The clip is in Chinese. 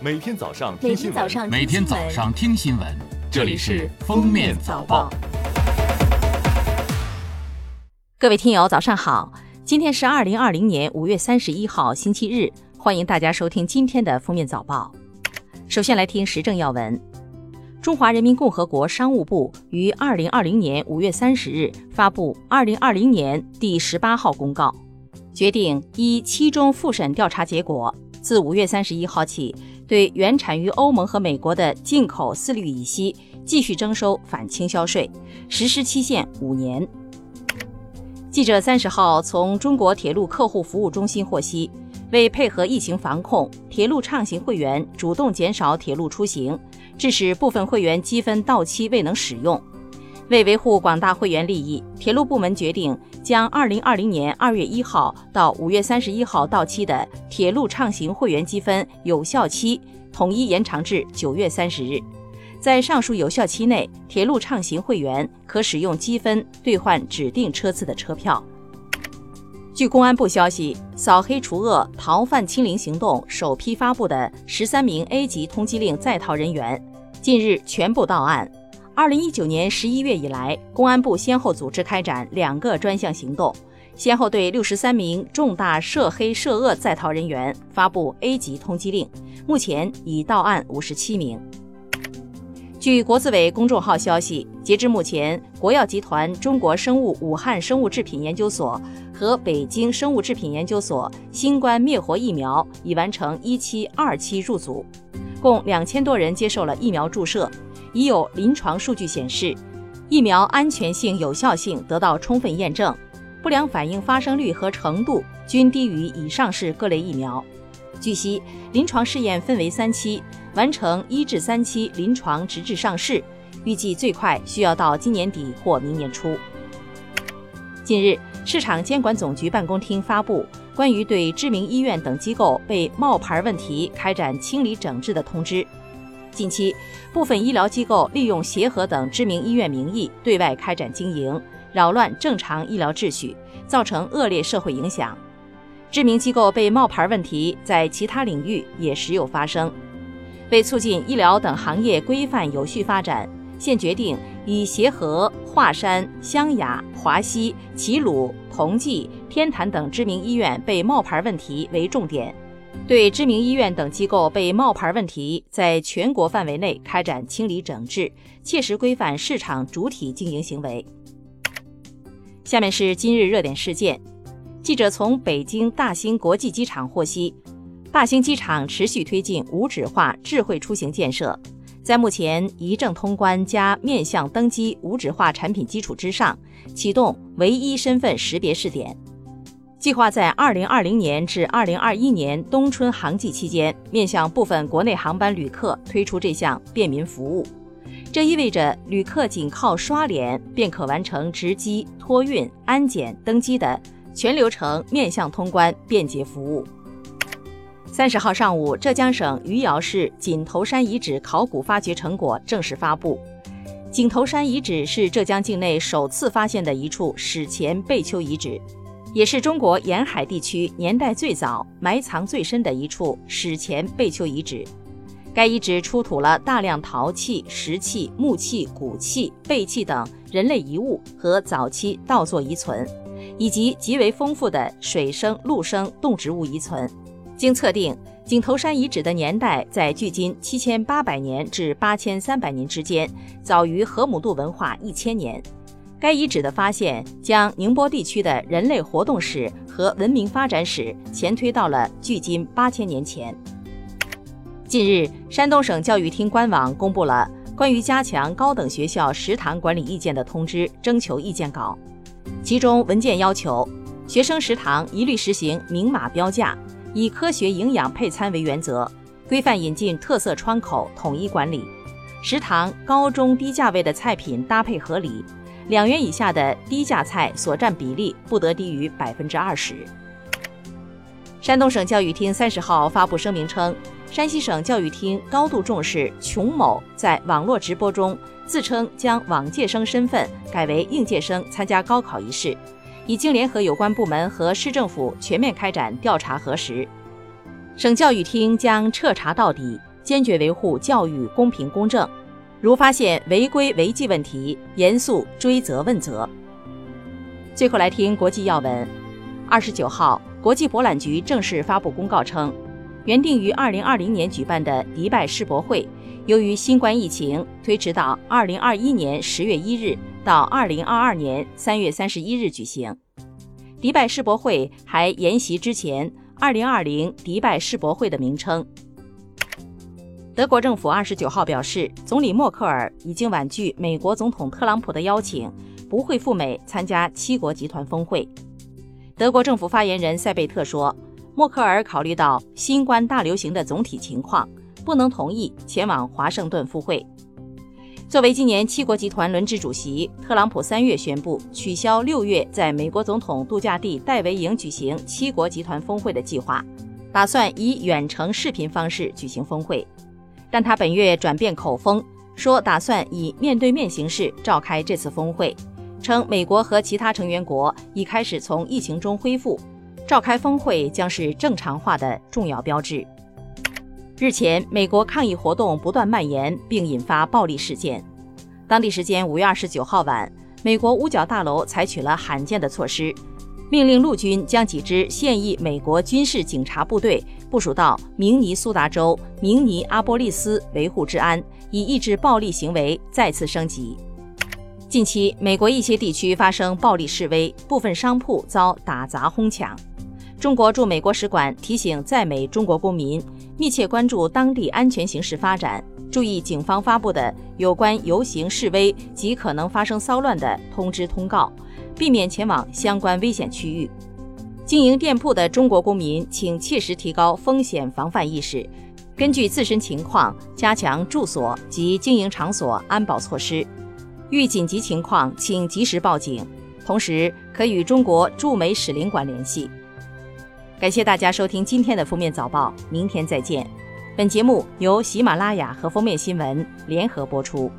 每天早上听新闻，天早上每天早上听新闻，这里是《封面早报》。各位听友，早上好！今天是二零二零年五月三十一号，星期日，欢迎大家收听今天的《封面早报》。首先来听时政要闻。中华人民共和国商务部于二零二零年五月三十日发布二零二零年第十八号公告，决定依七中复审调查结果，自五月三十一号起，对原产于欧盟和美国的进口四氯乙烯继续征收反倾销税，实施期限五年。记者三十号从中国铁路客户服务中心获悉，为配合疫情防控，铁路畅行会员主动减少铁路出行，致使部分会员积分到期未能使用。为维护广大会员利益，铁路部门决定将二零二零年二月一号到五月三十一号到期的铁路畅行会员积分有效期统一延长至九月三十日。在上述有效期内，铁路畅行会员可使用积分兑换指定车次的车票。据公安部消息，扫黑除恶、逃犯清零行动首批发布的十三名 A 级通缉令在逃人员，近日全部到案。二零一九年十一月以来，公安部先后组织开展两个专项行动，先后对六十三名重大涉黑涉恶在逃人员发布 A 级通缉令，目前已到案五十七名。据国资委公众号消息，截至目前，国药集团中国生物武汉生物制品研究所和北京生物制品研究所新冠灭活疫苗已完成一期、二期入组，共两千多人接受了疫苗注射，已有临床数据显示，疫苗安全性、有效性得到充分验证，不良反应发生率和程度均低于已上市各类疫苗。据悉，临床试验分为三期，完成一至三期临床直至上市，预计最快需要到今年底或明年初。近日，市场监管总局办公厅发布关于对知名医院等机构被冒牌问题开展清理整治的通知。近期，部分医疗机构利用协和等知名医院名义对外开展经营，扰乱正常医疗秩序，造成恶劣社会影响。知名机构被冒牌问题在其他领域也时有发生。为促进医疗等行业规范有序发展，现决定以协和、华山、湘雅、华西、齐鲁、同济、天坛等知名医院被冒牌问题为重点，对知名医院等机构被冒牌问题在全国范围内开展清理整治，切实规范市场主体经营行为。下面是今日热点事件。记者从北京大兴国际机场获悉，大兴机场持续推进无纸化智慧出行建设，在目前一证通关加面向登机无纸化产品基础之上，启动唯一身份识别试点，计划在二零二零年至二零二一年冬春航季期间，面向部分国内航班旅客推出这项便民服务。这意味着旅客仅靠刷脸便可完成值机、托运、安检、登机的。全流程面向通关便捷服务。三十号上午，浙江省余姚市井头山遗址考古发掘成果正式发布。井头山遗址是浙江境内首次发现的一处史前贝丘遗址，也是中国沿海地区年代最早、埋藏最深的一处史前贝丘遗址。该遗址出土了大量陶器、石器、木器、骨器、贝器等人类遗物和早期稻作遗存。以及极为丰富的水生、陆生动植物遗存。经测定，井头山遗址的年代在距今七千八百年至八千三百年之间，早于河姆渡文化一千年。该遗址的发现将宁波地区的人类活动史和文明发展史前推到了距今八千年前。近日，山东省教育厅官网公布了关于加强高等学校食堂管理意见的通知征求意见稿。其中文件要求，学生食堂一律实行明码标价，以科学营养配餐为原则，规范引进特色窗口，统一管理。食堂高中低价位的菜品搭配合理，两元以下的低价菜所占比例不得低于百分之二十。山东省教育厅三十号发布声明称，山西省教育厅高度重视琼某在网络直播中。自称将往届生身份改为应届生参加高考一事，已经联合有关部门和市政府全面开展调查核实。省教育厅将彻查到底，坚决维护教育公平公正，如发现违规违纪问题，严肃追责问责。最后来听国际要闻。二十九号，国际博览局正式发布公告称，原定于二零二零年举办的迪拜世博会，由于新冠疫情推迟到二零二一年十月一日到二零二二年三月三十一日举行。迪拜世博会还沿袭之前二零二零迪拜世博会的名称。德国政府二十九号表示，总理默克尔已经婉拒美国总统特朗普的邀请，不会赴美参加七国集团峰会。德国政府发言人塞贝特说，默克尔考虑到新冠大流行的总体情况，不能同意前往华盛顿赴会。作为今年七国集团轮值主席，特朗普三月宣布取消六月在美国总统度假地戴维营举行七国集团峰会的计划，打算以远程视频方式举行峰会。但他本月转变口风，说打算以面对面形式召开这次峰会。称美国和其他成员国已开始从疫情中恢复，召开峰会将是正常化的重要标志。日前，美国抗议活动不断蔓延，并引发暴力事件。当地时间五月二十九号晚，美国五角大楼采取了罕见的措施，命令陆军将几支现役美国军事警察部队部署到明尼苏达州明尼阿波利斯维护治安，以抑制暴力行为再次升级。近期，美国一些地区发生暴力示威，部分商铺遭打砸哄抢。中国驻美国使馆提醒在美中国公民，密切关注当地安全形势发展，注意警方发布的有关游行示威及可能发生骚乱的通知通告，避免前往相关危险区域。经营店铺的中国公民，请切实提高风险防范意识，根据自身情况加强住所及经营场所安保措施。遇紧急情况，请及时报警，同时可与中国驻美使领馆联系。感谢大家收听今天的封面早报，明天再见。本节目由喜马拉雅和封面新闻联合播出。